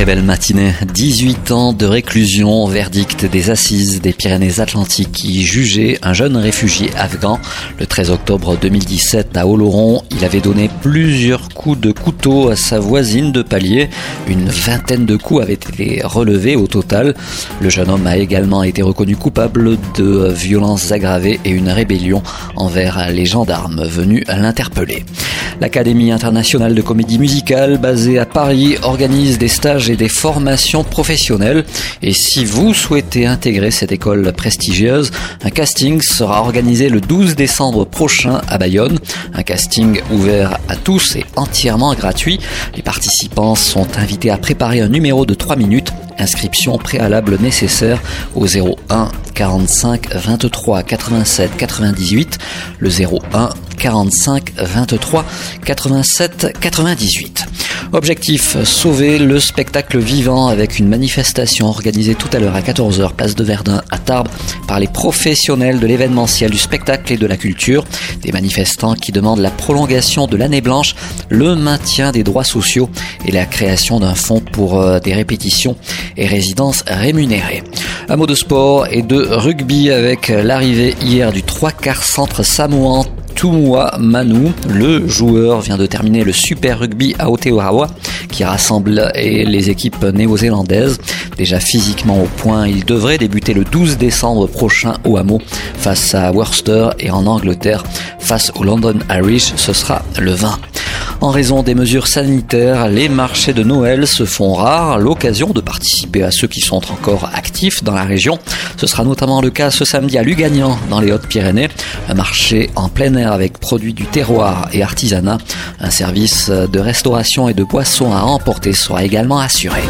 Très belle matinée. 18 ans de réclusion, verdict des assises des Pyrénées-Atlantiques qui jugeait un jeune réfugié afghan. Le 13 octobre 2017 à Oloron, il avait donné plusieurs coups de couteau à sa voisine de palier. Une vingtaine de coups avaient été relevés au total. Le jeune homme a également été reconnu coupable de violences aggravées et une rébellion envers les gendarmes venus l'interpeller. L'Académie internationale de comédie musicale basée à Paris organise des stages des formations professionnelles. Et si vous souhaitez intégrer cette école prestigieuse, un casting sera organisé le 12 décembre prochain à Bayonne. Un casting ouvert à tous et entièrement gratuit. Les participants sont invités à préparer un numéro de 3 minutes Inscription préalable nécessaire au 01 45 23 87 98, le 01 45 23 87 98. Objectif, sauver le spectacle vivant avec une manifestation organisée tout à l'heure à 14h, place de Verdun à Tarbes, par les professionnels de l'événementiel, du spectacle et de la culture. Des manifestants qui demandent la prolongation de l'année blanche, le maintien des droits sociaux et la création d'un fonds pour euh, des répétitions et résidences rémunérées. Un mot de sport et de rugby avec l'arrivée hier du trois quarts centre samoan Tumua Manu. Le joueur vient de terminer le Super Rugby à Aotearoa qui rassemble les équipes néo-zélandaises. Déjà physiquement au point, il devrait débuter le 12 décembre prochain au Hameau face à Worcester et en Angleterre face au London Irish, ce sera le 20. En raison des mesures sanitaires, les marchés de Noël se font rares, l'occasion de participer à ceux qui sont encore actifs dans la région. Ce sera notamment le cas ce samedi à Lugagnan, dans les Hautes-Pyrénées, un marché en plein air avec produits du terroir et artisanat. Un service de restauration et de boissons à emporter sera également assuré.